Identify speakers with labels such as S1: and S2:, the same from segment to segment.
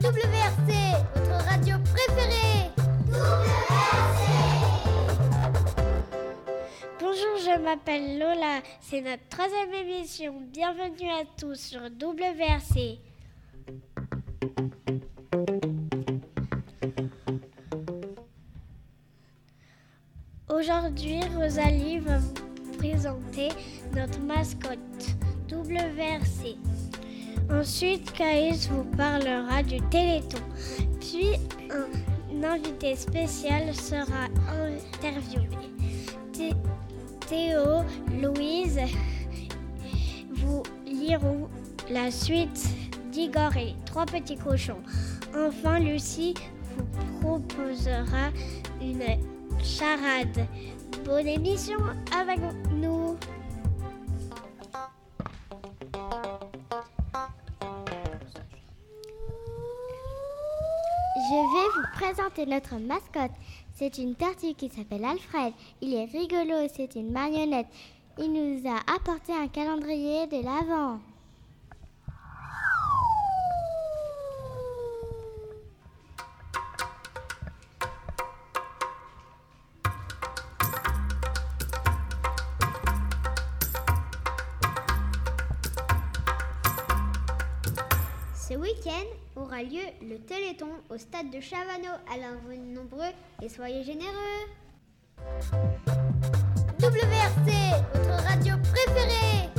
S1: WRC, votre radio préférée.
S2: Bonjour, je m'appelle Lola. C'est notre troisième émission. Bienvenue à tous sur WRC. Aujourd'hui, Rosalie va vous présenter notre mascotte WRC. Ensuite, Caïs vous parlera du Téléthon. Puis, un invité spécial sera interviewé. Thé- Théo, Louise vous liront la suite d'Igor et trois petits cochons. Enfin, Lucie vous proposera une charade. Bonne émission avec nous.
S1: Vous présenter notre mascotte. C'est une tortue qui s'appelle Alfred. Il est rigolo, c'est une marionnette. Il nous a apporté un calendrier de l'Avent.
S3: Ce week-end aura lieu le Téléthon au stade de Chavano. Alors venez nombreux et soyez généreux.
S1: WRC, votre radio préférée.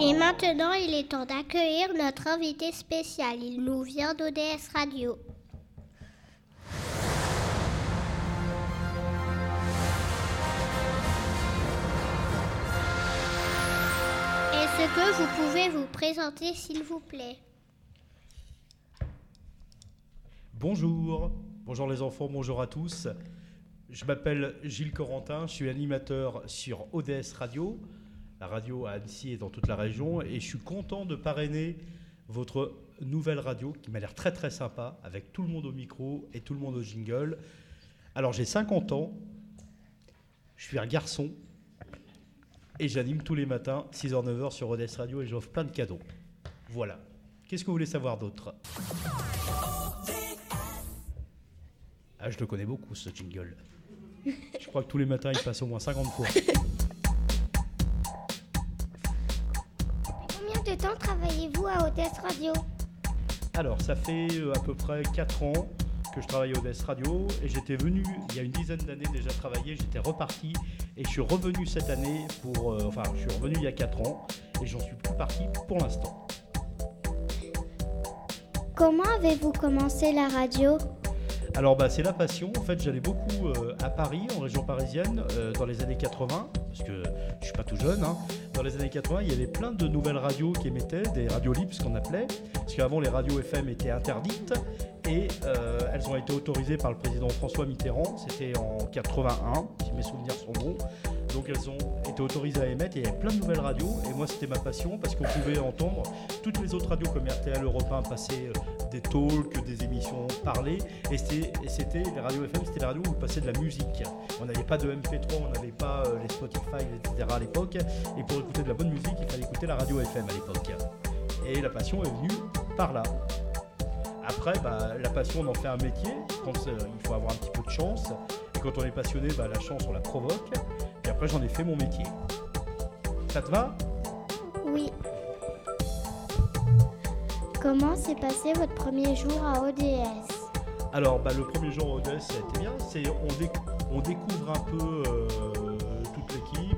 S2: Et maintenant, il est temps d'accueillir notre invité spécial. Il nous vient d'ODS Radio. Que vous pouvez vous présenter, s'il vous plaît.
S4: Bonjour, bonjour les enfants, bonjour à tous. Je m'appelle Gilles Corentin, je suis animateur sur ODS Radio, la radio à Annecy et dans toute la région, et je suis content de parrainer votre nouvelle radio qui m'a l'air très très sympa, avec tout le monde au micro et tout le monde au jingle. Alors j'ai 50 ans, je suis un garçon, et j'anime tous les matins, 6h-9h sur ODS Radio, et j'offre plein de cadeaux. Voilà. Qu'est-ce que vous voulez savoir d'autre? Ah, je le connais beaucoup, ce jingle. Je crois que tous les matins, il passe au moins 50 fois.
S1: Combien de temps travaillez-vous à Odesse Radio?
S4: Alors, ça fait euh, à peu près 4 ans que je travaille au DS Radio et j'étais venu il y a une dizaine d'années déjà travailler, j'étais reparti et je suis revenu cette année pour... euh, enfin, je suis revenu il y a 4 ans et j'en suis plus parti pour l'instant.
S1: Comment avez-vous commencé la radio?
S4: Alors bah, c'est la passion. En fait, j'allais beaucoup euh, à Paris, en région parisienne, euh, dans les années 80, parce que je suis pas tout jeune. hein. Dans les années 80, il y avait plein de nouvelles radios qui émettaient, des radios libres, ce qu'on appelait, parce qu'avant les radios FM étaient interdites et euh, elles ont été autorisées par le président François Mitterrand. C'était en 81, si mes souvenirs sont bons. Donc elles ont été autorisées à émettre et il y avait plein de nouvelles radios. Et moi, c'était ma passion parce qu'on pouvait entendre toutes les autres radios comme RTL, Europe 1 passer des talks, des émissions parlées. Et c'était les radios FM, c'était les radios où on passait de la musique. On n'avait pas de MP3, on n'avait pas euh, les Spotify, etc. à l'époque. Et pour écouter de la bonne musique, il fallait écouter la radio FM à l'époque. Et la passion est venue par là. Après, bah, la passion, on en fait un métier. Quand, euh, il faut avoir un petit peu de chance. Et quand on est passionné, bah, la chance, on la provoque. Et après, j'en ai fait mon métier. Ça te va?
S1: Oui. Comment s'est passé votre premier jour à ODS
S4: Alors, bah, le premier jour au ODS, ça a été bien. On, déc- on découvre un peu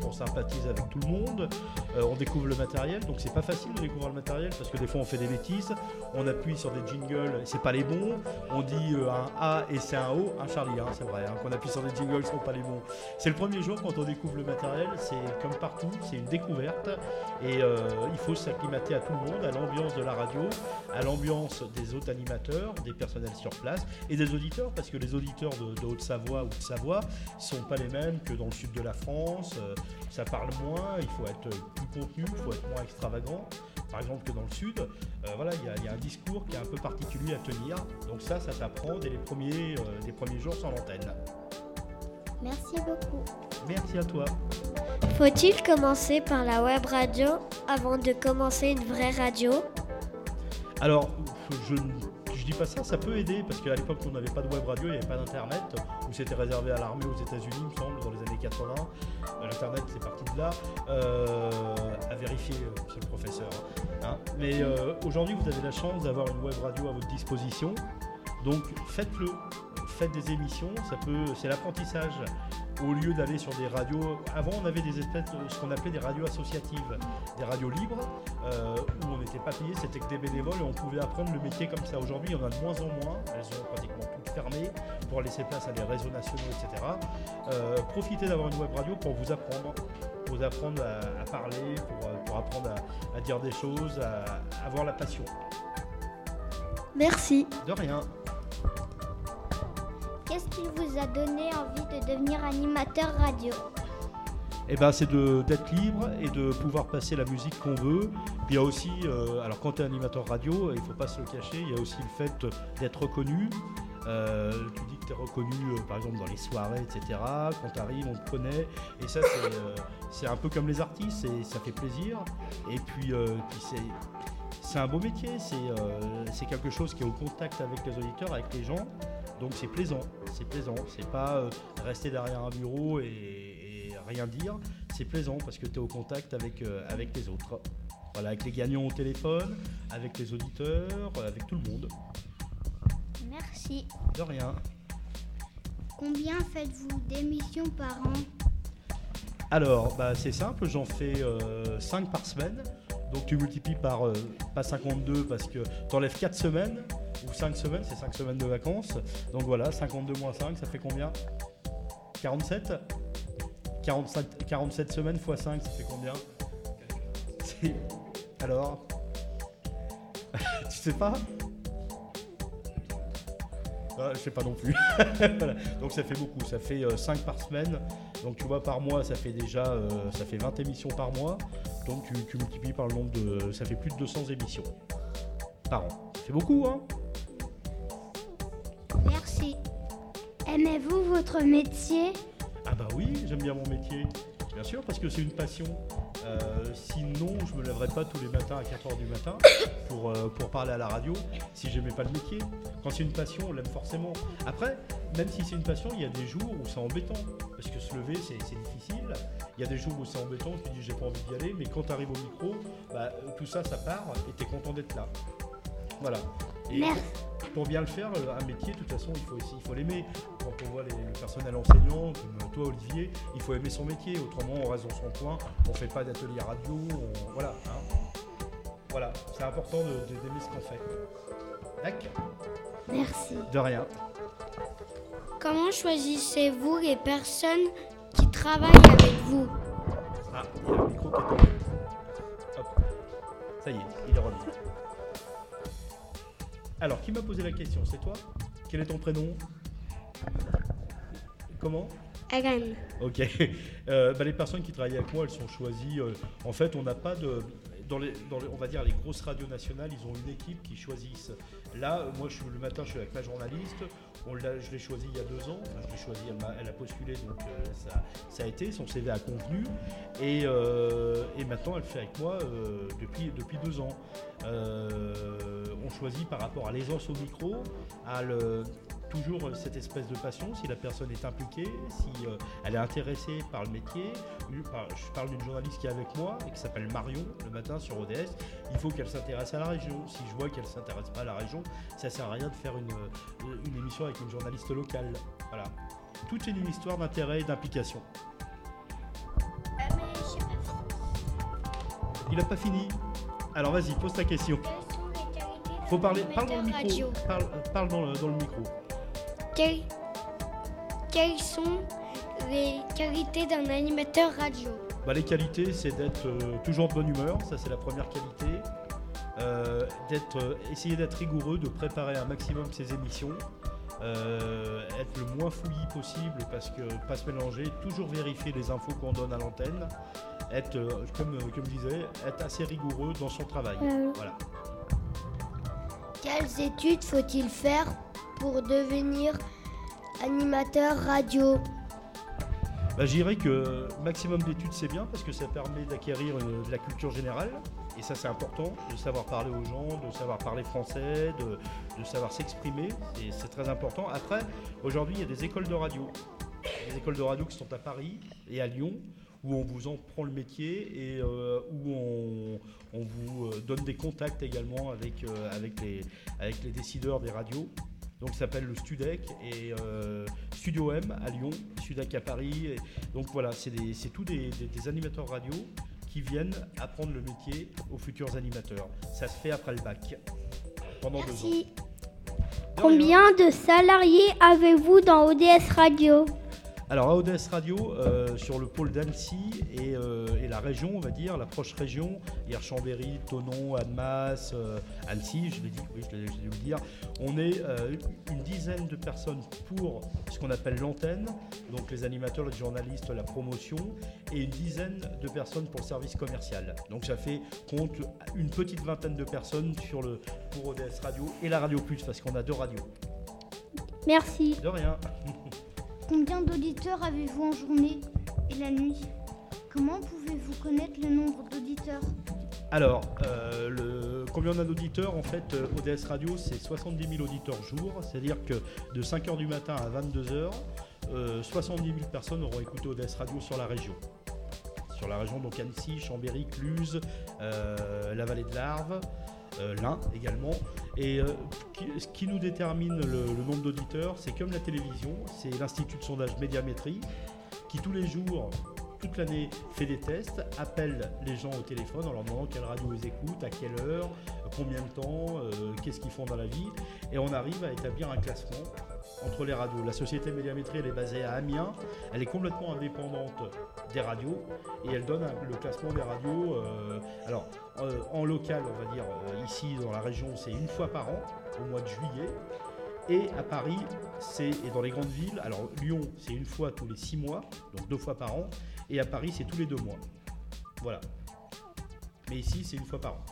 S4: on sympathise avec tout le monde, euh, on découvre le matériel. Donc, c'est pas facile de découvrir le matériel parce que des fois, on fait des bêtises. On appuie sur des jingles, c'est pas les bons. On dit euh, un A et c'est un O, un Charlie, hein, c'est vrai. hein, qu'on appuie sur des jingles, ce sont pas les bons. C'est le premier jour quand on découvre le matériel. C'est comme partout, c'est une découverte. Et euh, il faut s'acclimater à tout le monde, à l'ambiance de la radio, à l'ambiance des autres animateurs, des personnels sur place et des auditeurs, parce que les auditeurs de, Haute-Savoie ou de Savoie sont pas les mêmes que dans le sud de la France. Euh, ça parle moins, il faut être plus contenu, il faut être moins extravagant. par exemple, que dans le sud, euh, voilà, il y, a un discours qui est un peu particulier à tenir. Donc ça, ça t'apprend dès les premiers, les premiers jours sur l'antenne.
S1: Merci beaucoup.
S4: Merci à toi.
S5: Faut-il commencer par la web radio avant de commencer une vraie radio?
S4: Alors, je ne dis pas ça, ça peut aider parce qu'à l'époque on n'avait pas de web radio, il n'y avait pas d'internet, où c'était réservé à l'armée aux États-Unis, il me semble, 80. Euh, L'internet c'est parti de là. Euh, à vérifier, euh, monsieur le professeur. Hein. Mais aujourd'hui vous avez la chance d'avoir une web radio à votre disposition. Donc faites-le, faites des émissions, ça peut, c'est l'apprentissage au lieu d'aller sur des radios. Avant, on avait des espèces ce qu'on appelait des radios associatives, des radios libres, euh, où on n'était pas payé, c'était que des bénévoles et on pouvait apprendre le métier comme ça. Aujourd'hui, il y en a de moins en moins, elles sont pratiquement pour laisser place à des réseaux nationaux, etc. Euh, profitez d'avoir une web radio pour vous apprendre, pour vous apprendre à, parler, pour, apprendre à, dire des choses, à avoir la passion.
S5: Merci.
S4: De rien.
S1: Qu'est-ce qui vous a donné envie de devenir animateur radio?
S4: Eh ben, c'est d'être libre et de pouvoir passer la musique qu'on veut. il y a aussi, euh, alors quand tu es animateur radio, il ne faut pas se le cacher, il y a aussi le fait d'être reconnu. Euh, tu dis que tu es reconnu euh, par exemple dans les soirées, etc. Quand tu arrives, on te connaît. Et ça, c'est un peu comme les artistes, ça fait plaisir. Et puis, c'est un beau métier, c'est quelque chose qui est au contact avec les auditeurs, avec les gens. Donc c'est plaisant, c'est plaisant. C'est pas euh, rester derrière un bureau et, rien dire. C'est plaisant parce que tu es au contact avec, euh, avec les autres. Voilà, avec les gagnants au téléphone, avec les auditeurs, avec tout le monde.
S1: Merci.
S4: De rien.
S3: Combien faites-vous d'émissions par an?
S4: Alors, bah, c'est simple, j'en fais 5 euh, par semaine. Donc tu multiplies par, pas 52 parce que tu enlèves 4 semaines ou 5 semaines, c'est 5 semaines de vacances. Donc voilà, 52 moins 5, ça fait combien? 47 47, 47 semaines x 5, ça fait combien? Alors? Tu sais pas? Ah, je sais pas non plus. Donc ça fait beaucoup, ça fait 5 euh, par semaine. Donc tu vois par mois ça fait déjà euh, ça fait 20 émissions par mois. Donc tu, tu, multiplies par le nombre de. ça fait plus de 200 émissions par an. C'est beaucoup hein
S1: Merci. Aimez-vous votre métier?
S4: Ah bah oui, j'aime bien mon métier. Bien sûr, parce que c'est une passion. Euh, sinon, je me lèverais pas tous les matins à 4h du matin pour, euh, pour parler à la radio si j'aimais pas le métier. Quand c'est une passion, on l'aime forcément. Après, même si c'est une passion, il y a des jours où c'est embêtant. Parce que se lever, c'est difficile. Il y a des jours où c'est embêtant, tu dis j'ai pas envie d'y aller, mais quand tu arrives au micro, bah, tout ça, ça part et tu es content d'être là. Voilà.
S1: Merci.
S4: Pour, bien le faire, un métier, de toute façon, il faut il faut l'aimer. Quand on voit les, le personnel enseignant, comme toi Olivier, il faut aimer son métier. Autrement, on reste dans son coin, on fait pas d'atelier radio, voilà. Hein. Voilà, c'est important d'aimer ce qu'on fait. D'accord.
S1: Merci.
S4: De rien.
S5: Comment choisissez-vous les personnes qui travaillent avec vous?
S4: Ah, il y a le micro qui est tombé. Hop. Ça y est. Alors, qui m'a posé la question C'est toi? Quel est ton prénom? Comment?
S5: Agan.
S4: Ok. Euh, bah, les personnes qui travaillent avec moi, elles sont choisies. Euh, en fait, on n'a pas de. Dans les, on va dire les grosses radios nationales, ils ont une équipe qui choisissent. Là, moi, je suis, le matin, je suis avec la journaliste. On je l'ai choisi il y a deux ans. je l'ai choisi, elle a, postulé, donc euh, ça, ça, a été. Son CV a convenu. Et, et maintenant, elle fait avec moi depuis, depuis deux ans. On choisit par rapport à l'aisance au micro, à le, toujours cette espèce de passion, si la personne est impliquée, si euh, elle est intéressée par le métier. Je parle d'une journaliste qui est avec moi et qui s'appelle Marion le matin sur ODS. Il faut qu'elle s'intéresse à la région. Si je vois qu'elle ne s'intéresse pas à la région, ça ne sert à rien de faire une, euh, une émission avec une journaliste locale. Voilà. Tout est une histoire d'intérêt et d'implication. Il n'a pas fini. Alors vas-y, pose ta question. Faut parler, parle dans le micro. Parle, dans le micro.
S5: Quelles, sont les qualités d'un animateur radio?
S4: Bah, Les qualités, c'est d'être euh, toujours de bonne humeur, ça c'est la première qualité. Euh, d'être, euh, essayer d'être rigoureux, de préparer un maximum ses émissions. être le moins fouillis possible parce que pas se mélanger, toujours vérifier les infos qu'on donne à l'antenne. être, euh, comme, comme je disais, être assez rigoureux dans son travail. Voilà.
S6: Quelles études faut-il faire pour devenir animateur radio?
S4: Bah, Je dirais que maximum d'études c'est bien parce que ça permet d'acquérir de la culture générale. Et ça c'est important, de savoir parler aux gens, de savoir parler français, de, savoir s'exprimer. C'est très important. Après, aujourd'hui il y a des écoles de radio. Des écoles de radio qui sont à Paris et à Lyon où on vous en prend le métier et euh, où on, vous euh, donne des contacts également avec, euh, avec, les, avec les décideurs des radios. Donc ça s'appelle le Studec et Studio M à Lyon, Studec à Paris. donc voilà, c'est tous des, animateurs radio qui viennent apprendre le métier aux futurs animateurs. Ça se fait après le bac, pendant deux ans.
S5: Combien de salariés avez-vous dans ODS Radio?
S4: Alors à ODS Radio, euh, sur le pôle d'Annecy euh, et, la région, on va dire, la proche région, hier Chambéry, Tonon, Annemasse, euh, Annecy, je l'ai dit, oui, je l'ai dû le dire, on est une dizaine de personnes pour ce qu'on appelle l'antenne, donc les animateurs, les journalistes, la promotion, et une dizaine de personnes pour le service commercial. Donc ça fait compte une petite vingtaine de personnes sur le, pour ODS Radio et la Radio Plus, parce qu'on a deux radios.
S5: Merci.
S4: De rien.
S7: Combien d'auditeurs avez-vous en journée et la nuit? Comment pouvez-vous connaître le nombre d'auditeurs?
S4: Alors, euh, combien on a d'auditeurs En fait, euh, ODS Radio, c'est 70 000 auditeurs jour, c'est-à-dire que de 5h du matin à 22h, 70 000 personnes auront écouté ODS Radio sur la région. Sur la région, donc Annecy, Chambéry, Cluse, euh, la vallée de l'Arve, l'un également. Et euh, ce qui nous détermine le, nombre d'auditeurs, c'est comme la télévision, c'est l'Institut de sondage Médiamétrie qui tous les jours toute l'année fait des tests, appelle les gens au téléphone en leur demandant quelle radio ils écoutent, à quelle heure, combien de temps, euh, qu'est-ce qu'ils font dans la vie. Et on arrive à établir un classement entre les radios. La société Médiamétrie, elle est basée à Amiens. Elle est complètement indépendante des radios et elle donne le classement des radios. Euh, alors, euh, en local, on va dire, ici dans la région, c'est une fois par an, au mois de juillet. Et à Paris, c'est et dans les grandes villes, alors Lyon, c'est une fois tous les six mois, donc deux fois par an. Et à Paris, c'est tous les deux mois. Voilà. Mais ici, c'est une fois par an.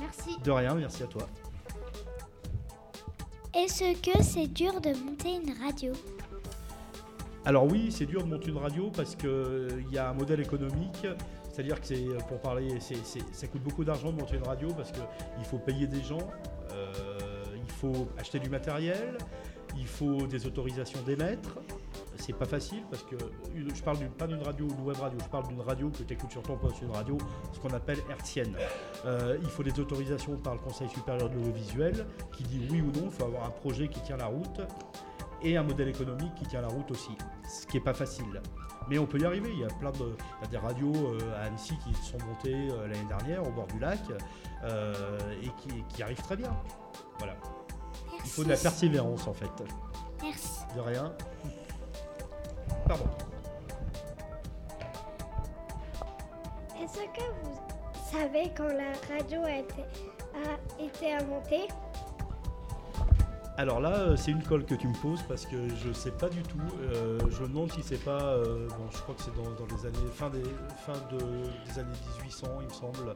S3: Merci.
S4: De rien, merci à toi.
S1: Est-ce que c'est dur de monter une radio
S4: Alors oui, c'est dur de monter une radio parce qu'il euh, y a un modèle économique. C'est-à-dire que c'est, pour parler, ça coûte beaucoup d'argent de monter une radio parce qu'il faut payer des gens, euh, il faut acheter du matériel, il faut des autorisations d'émettre, c'est pas facile parce que je parle pas d'une radio ou d'une web radio, je parle d'une radio que tu écoutes sur ton poste, une radio, ce qu'on appelle hertzienne. Euh, il faut des autorisations par le Conseil supérieur de l'audiovisuel qui dit oui ou non, il faut avoir un projet qui tient la route et un modèle économique qui tient la route aussi, ce qui n'est pas facile. Mais on peut y arriver, il y a plein de il y a des radios euh, à Annecy qui sont montées euh, l'année dernière au bord du lac et qui, qui, arrivent très bien. Voilà. Il faut de la persévérance en fait.
S1: Merci.
S4: De rien. Pardon.
S5: Est-ce que vous savez quand la radio a été, a été inventée?
S4: Alors là, euh, c'est une colle que tu me poses parce que je ne sais pas du tout. Euh, je me demande si c'est pas. Euh, bon, je crois que c'est dans, les années. Fin des, fin de, des années 1800, il me semble.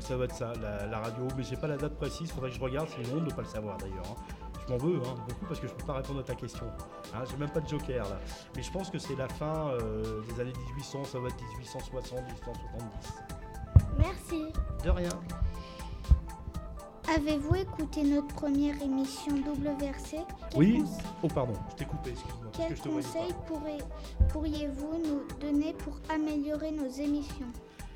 S4: ça va être ça, la, radio. Mais j'ai pas la date précise, faudrait que je regarde. C'est honte de ne pas le savoir d'ailleurs. Hein m'en veux hein, beaucoup parce que je ne peux pas répondre à ta question. Hein, J'ai même pas de joker là. Mais je pense que c'est la fin euh, des années 1800, ça va être 1860, 1870.
S1: Merci.
S4: De rien.
S7: Avez-vous écouté notre première émission WRC
S4: Oui. Oh pardon, je t'ai coupé, excuse-moi.
S7: Quels conseils pourriez-vous nous donner pour améliorer nos émissions?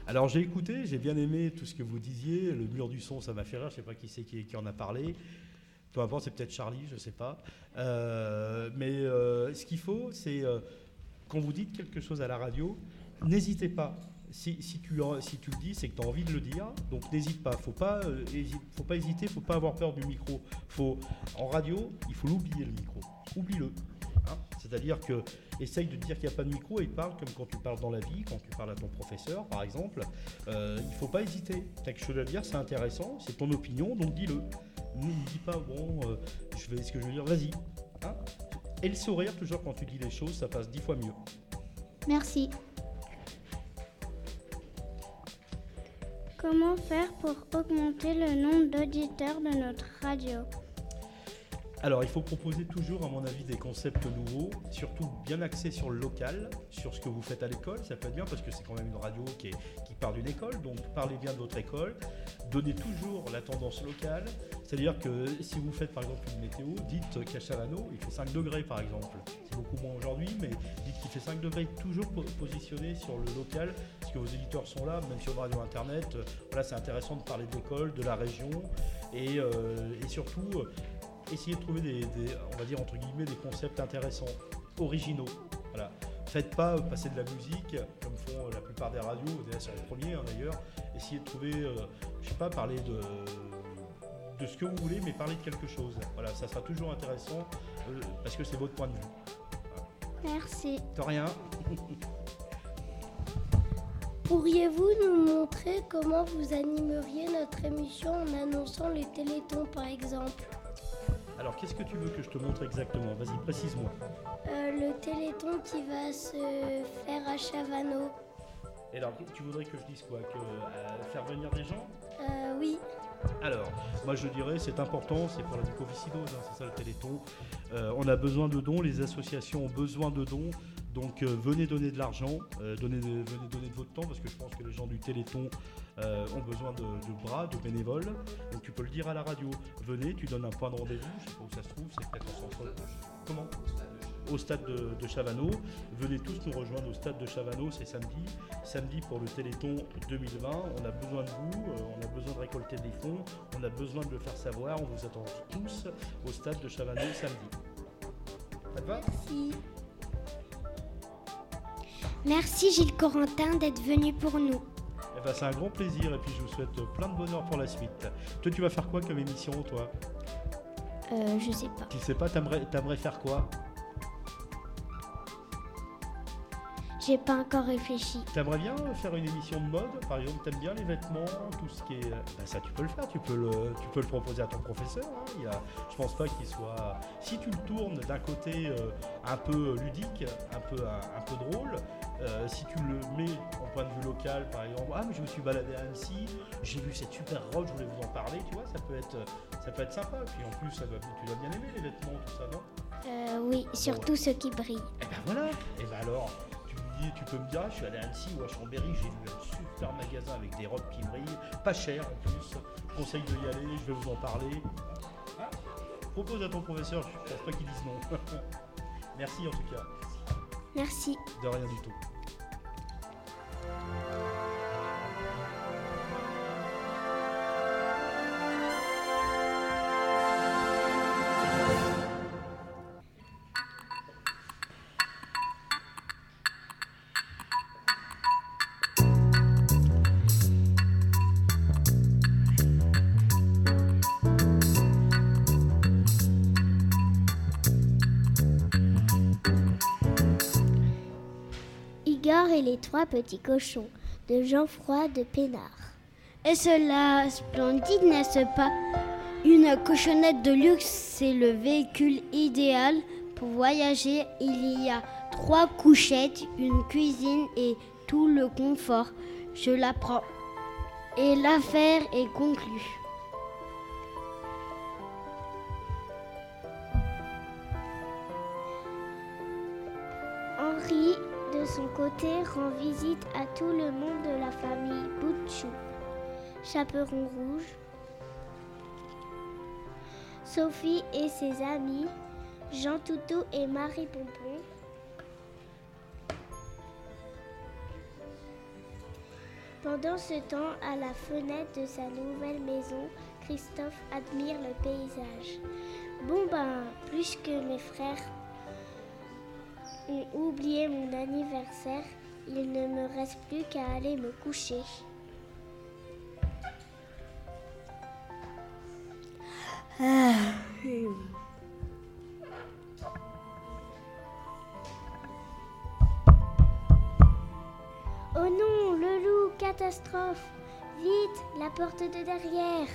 S4: Alors j'ai écouté, j'ai bien aimé tout ce que vous disiez. Le mur du son, ça m'a fait rire. Je ne sais pas qui c'est qui, qui, en a parlé. Peu importe, c'est peut-être Charlie, je ne sais pas. Euh, mais euh, ce qu'il faut, c'est euh, quand vous dites quelque chose à la radio, n'hésitez pas. Si, tu, le dis, c'est que tu as envie de le dire, donc n'hésite pas. Il faut pas, faut pas hésiter, faut pas avoir peur du micro. En radio, il faut l'oublier le micro. Oublie-le. Hein. C'est-à-dire que essaye de dire qu'il n'y a pas de micro et parle comme quand tu parles dans la vie, quand tu parles à ton professeur, par exemple. il ne faut pas hésiter. Tu quelque chose à dire, c'est intéressant, c'est ton opinion, donc dis-le ne me dis pas, bon, euh, je vais, ce que je veux dire, vas-y. Hein Et le sourire, toujours quand tu dis les choses, ça passe dix fois mieux.
S7: Merci.
S5: Comment faire pour augmenter le nombre d'auditeurs de notre radio?
S4: Alors, il faut proposer toujours, à mon avis, des concepts nouveaux, surtout bien axés sur le local, sur ce que vous faites à l'école. Ça peut être bien parce que c'est quand même une radio qui, qui part d'une école, donc parlez bien de votre école. Donnez toujours la tendance locale. C'est-à-dire que si vous faites par exemple une météo, dites qu'à Chavano, il fait 5 degrés par exemple. C'est beaucoup moins aujourd'hui, mais dites qu'il fait 5 degrés. Toujours positionné sur le local, parce que vos éditeurs sont là, même sur radio internet. Voilà, c'est intéressant de parler de l'école, de la région, et, euh, et surtout essayez de trouver des, on va dire entre guillemets, des concepts intéressants, originaux. Voilà. Faites pas passer de la musique comme font la plupart des radios, déjà sur les premiers hein, d'ailleurs. Essayez de trouver, euh, je sais pas, parler de, de ce que vous voulez, mais parler de quelque chose. Voilà, ça sera toujours intéressant euh, parce que c'est votre point de vue.
S5: Merci.
S4: De rien.
S6: Pourriez-vous nous montrer comment vous animeriez notre émission en annonçant les télétons par exemple?
S4: Alors, qu'est-ce que tu veux que je te montre exactement? Vas-y, précise-moi.
S6: Euh, le téléthon qui va se faire à Chavano.
S4: Et alors, tu voudrais que je dise quoi? Que euh, faire venir des gens?
S6: Euh, Oui.
S4: Alors, moi je dirais, c'est important, c'est pour la mucoviscidose, hein, c'est ça le téléthon. on a besoin de dons, les associations ont besoin de dons. Donc venez donner de l'argent, venez donner de votre temps, parce que je pense que les gens du Téléthon euh, ont besoin de, bras, de bénévoles. Donc tu peux le dire à la radio. Venez, tu donnes un point de rendez-vous, je sais pas où ça se trouve, c'est peut-être en centre. Comment? Au stade de, de, Chavano. Venez tous nous rejoindre au stade de Chavano, c'est samedi. Samedi pour le Téléthon 2020. On a besoin de vous, euh, on a besoin de récolter des fonds, on a besoin de le faire savoir. On vous attend tous au stade de Chavano samedi.
S6: Ça te va? Merci.
S5: Merci Gilles Corentin d'être venu pour nous.
S4: Eh ben, c'est un grand plaisir et puis je vous souhaite plein de bonheur pour la suite. Toi, tu vas faire quoi comme émission, toi?
S5: Euh, Je sais pas.
S4: Tu sais pas, t'aimerais, t'aimerais faire quoi?
S5: J'ai pas encore réfléchi.
S4: T'aimerais bien faire une émission de mode Par exemple, t'aimes bien les vêtements, tout ce qui est. Ben ça, tu peux le faire, tu peux le, tu peux le proposer à ton professeur. Hein. Il y a, je pense pas qu'il soit. Si tu le tournes d'un côté euh, un peu ludique, un peu, un peu drôle, euh, si tu le mets en point de vue local, par exemple, ah mais je me suis baladé à Annecy, j'ai vu cette super robe, je voulais vous en parler, tu vois, ça peut être, ça peut être sympa. Puis en plus, ça va, tu dois bien aimer les vêtements, tout ça, non?
S5: Euh, Oui, surtout ceux qui brillent.
S4: Et eh ben voilà. Et eh ben alors, tu peux me dire, ah, je suis allé à Annecy ou à Chambéry, j'ai vu un super magasin avec des robes qui brillent, pas cher en plus. Je conseille de y aller, je vais vous en parler. Ah, propose à ton professeur, je pense pas qu'il dise non. Merci en tout cas.
S5: Merci.
S4: De rien du tout.
S2: Les trois petits cochons de Jean-Froid de Pénard.
S5: Et cela splendide, n'est-ce pas? Une cochonnette de luxe, c'est le véhicule idéal pour voyager. Il y a trois couchettes, une cuisine et tout le confort. Je la prends. Et l'affaire est conclue.
S2: Côté, rend visite à tout le monde de la famille Boutchou. Chaperon rouge, Sophie et ses amis, Jean Toutou et Marie Pompon. Pendant ce temps, à la fenêtre de sa nouvelle maison, Christophe admire le paysage. Bon ben, plus que mes frères ont oublié mon anniversaire, il ne me reste plus qu'à aller me coucher. Oh non, le loup, catastrophe. Vite, la porte de derrière.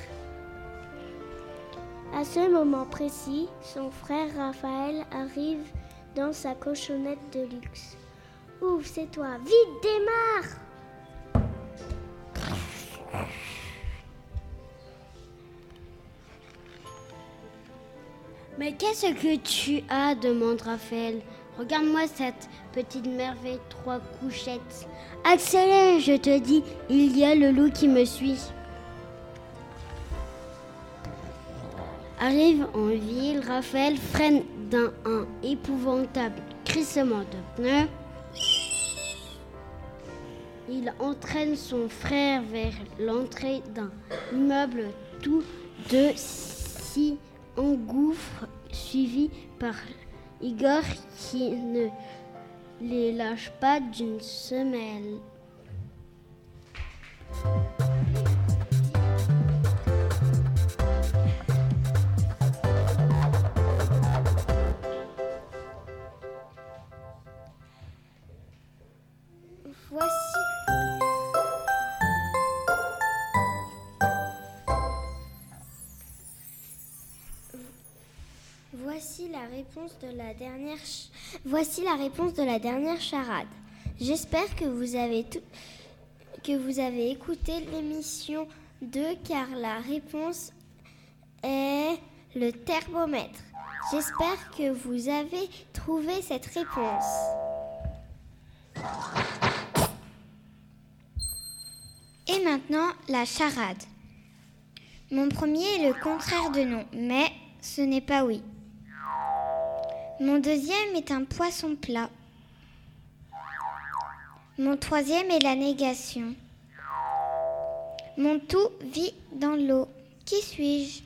S2: À ce moment précis, son frère Raphaël arrive dans sa cochonnette de luxe. Ouf, c'est toi, vite démarre
S5: Mais qu'est-ce que tu as demande Raphaël. Regarde-moi cette petite merveille, trois couchettes. Accélère, je te dis, il y a le loup qui me suit. Arrive en ville, Raphaël freine d'un un épouvantable crissement de pneus. Il entraîne son frère vers l'entrée d'un immeuble. Tous deux s'y engouffrent, suivis par Igor qui ne les lâche pas d'une semelle.
S1: Réponse de la dernière. Voici la réponse de la dernière charade. J'espère que vous avez que vous avez écouté l'émission 2 car la réponse est le thermomètre. J'espère que vous avez trouvé cette réponse.
S8: Et maintenant, la charade. Mon premier est le contraire de non, mais ce n'est pas oui. Mon deuxième est un poisson plat. Mon troisième est la négation. Mon tout vit dans l'eau. Qui suis-je?